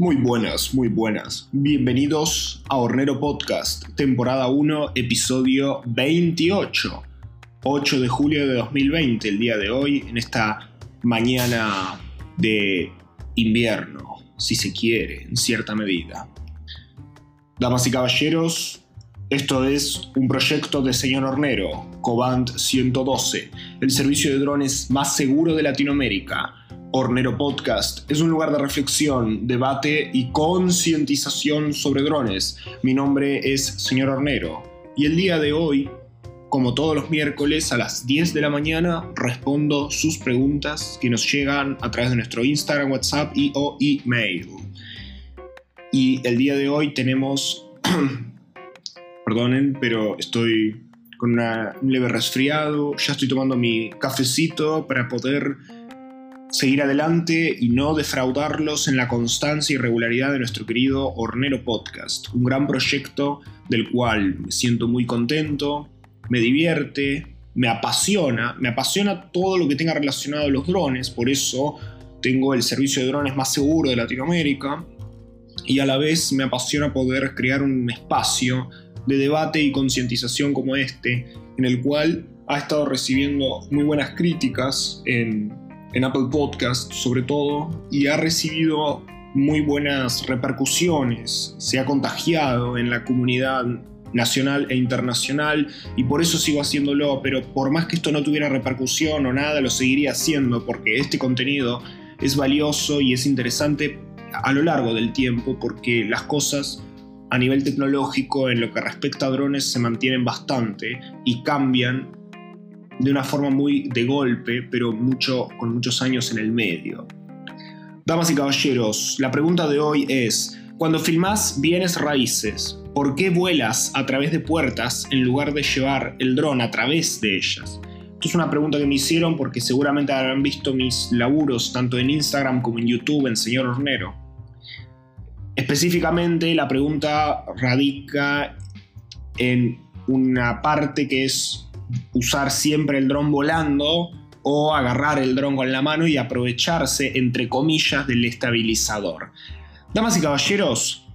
Muy buenas, muy buenas. Bienvenidos a Hornero Podcast, temporada 1, episodio 28. 8 de julio de 2020, el día de hoy, en esta mañana de invierno, si se quiere, en cierta medida. Damas y caballeros, esto es un proyecto de señor Hornero, Cobant 112, el servicio de drones más seguro de Latinoamérica Hornero Podcast es un lugar de reflexión, debate y concientización sobre drones. Mi nombre es Señor Hornero y el día de hoy, como todos los miércoles a las 10 de la mañana, respondo sus preguntas que nos llegan a través de nuestro Instagram, WhatsApp y o email. Y el día de hoy tenemos, perdonen, pero estoy con un leve resfriado, ya estoy tomando mi cafecito para poder seguir adelante y no defraudarlos en la constancia y regularidad de nuestro querido Hornero Podcast, un gran proyecto del cual me siento muy contento, me divierte, me apasiona, me apasiona todo lo que tenga relacionado a los drones, por eso tengo el servicio de drones más seguro de Latinoamérica y a la vez me apasiona poder crear un espacio de debate y concientización como este, en el cual ha estado recibiendo muy buenas críticas en en Apple Podcast sobre todo, y ha recibido muy buenas repercusiones, se ha contagiado en la comunidad nacional e internacional y por eso sigo haciéndolo, pero por más que esto no tuviera repercusión o nada, lo seguiría haciendo porque este contenido es valioso y es interesante a lo largo del tiempo porque las cosas a nivel tecnológico en lo que respecta a drones se mantienen bastante y cambian de una forma muy de golpe, pero mucho, con muchos años en el medio. Damas y caballeros, la pregunta de hoy es, cuando filmás bienes raíces, ¿por qué vuelas a través de puertas en lugar de llevar el dron a través de ellas? Esto es una pregunta que me hicieron porque seguramente habrán visto mis laburos tanto en Instagram como en YouTube en Señor Hornero. Específicamente la pregunta radica en una parte que es usar siempre el dron volando o agarrar el dron con la mano y aprovecharse, entre comillas, del estabilizador. Damas y caballeros,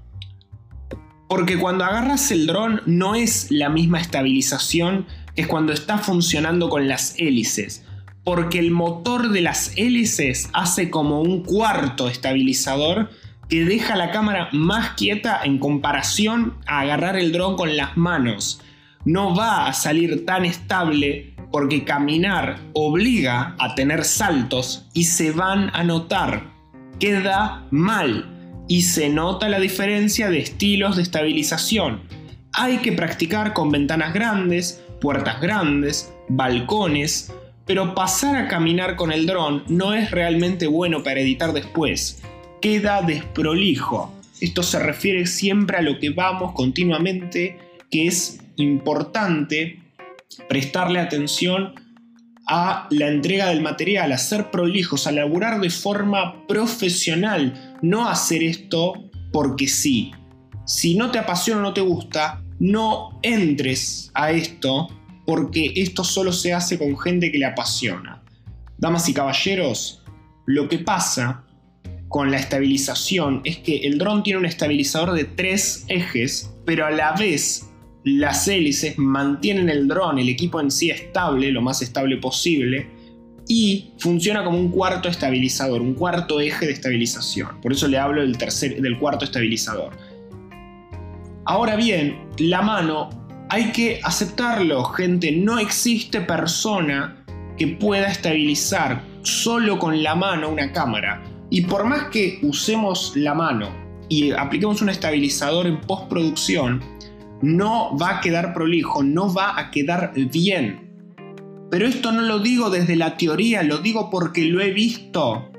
porque cuando agarras el dron no es la misma estabilización que es cuando está funcionando con las hélices. Porque el motor de las hélices hace como un cuarto estabilizador que deja la cámara más quieta en comparación a agarrar el dron con las manos no va a salir tan estable porque caminar obliga a tener saltos y se van a notar. Queda mal y se nota la diferencia de estilos de estabilización. Hay que practicar con ventanas grandes, puertas grandes, balcones, pero pasar a caminar con el dron no es realmente bueno para editar después. Queda desprolijo. Esto se refiere siempre a lo que vamos continuamente, que es importante prestarle atención a la entrega del material, a ser prolijos, a laburar de forma profesional, no hacer esto porque sí. Si no te apasiona o no te gusta, no entres a esto porque esto solo se hace con gente que le apasiona. Damas y caballeros, lo que pasa con la estabilización es que el dron tiene un estabilizador de tres ejes, pero a la vez las hélices mantienen el dron, el equipo en sí estable, lo más estable posible, y funciona como un cuarto estabilizador, un cuarto eje de estabilización. Por eso le hablo del, tercer, del cuarto estabilizador. Ahora bien, la mano hay que aceptarlo, gente. No existe persona que pueda estabilizar solo con la mano una cámara. Y por más que usemos la mano y apliquemos un estabilizador en postproducción, no va a quedar prolijo, no va a quedar bien. Pero esto no lo digo desde la teoría, lo digo porque lo he visto.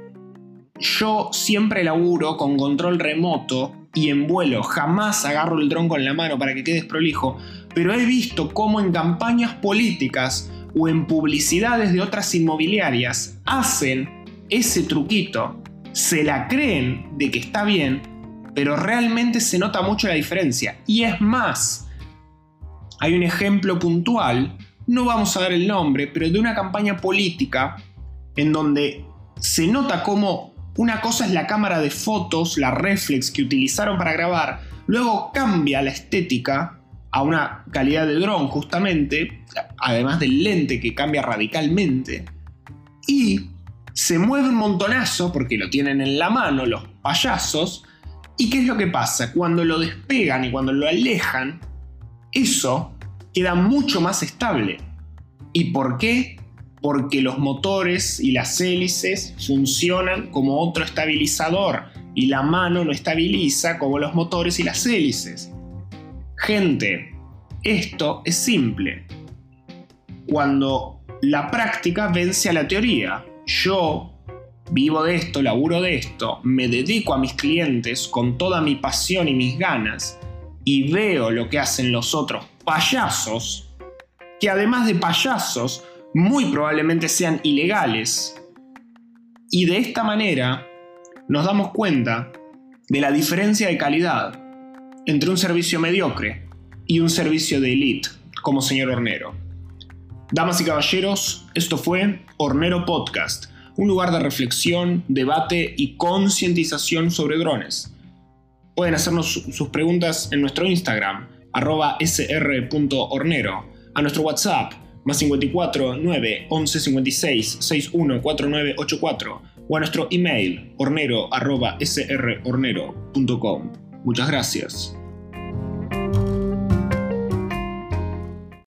Yo siempre laburo con control remoto y en vuelo, jamás agarro el dron con la mano para que quede prolijo, pero he visto cómo en campañas políticas o en publicidades de otras inmobiliarias hacen ese truquito, se la creen de que está bien pero realmente se nota mucho la diferencia. Y es más, hay un ejemplo puntual, no vamos a dar el nombre, pero de una campaña política en donde se nota cómo una cosa es la cámara de fotos, la reflex que utilizaron para grabar, luego cambia la estética a una calidad de dron justamente, además del lente que cambia radicalmente, y se mueve un montonazo porque lo tienen en la mano los payasos, ¿y qué es lo que pasa? Cuando lo despegan y cuando lo alejan, eso queda mucho más estable. ¿Y por qué? Porque los motores y las hélices funcionan como otro estabilizador y la mano no estabiliza como los motores y las hélices. Gente, esto es simple. Cuando la práctica vence a la teoría, yo vivo de esto, laburo de esto, me dedico a mis clientes con toda mi pasión y mis ganas y veo lo que hacen los otros payasos, que además de payasos, muy probablemente sean ilegales. Y de esta manera nos damos cuenta de la diferencia de calidad entre un servicio mediocre y un servicio de elite, como señor Hornero. Damas y caballeros, esto fue Hornero Podcast, un lugar de reflexión, debate y concientización sobre drones. Pueden hacernos sus preguntas en nuestro Instagram, arroba sr.hornero, a nuestro WhatsApp, más 54 9 11 56 61 49 84, o a nuestro email, hornero arroba srhornero.com. Muchas gracias.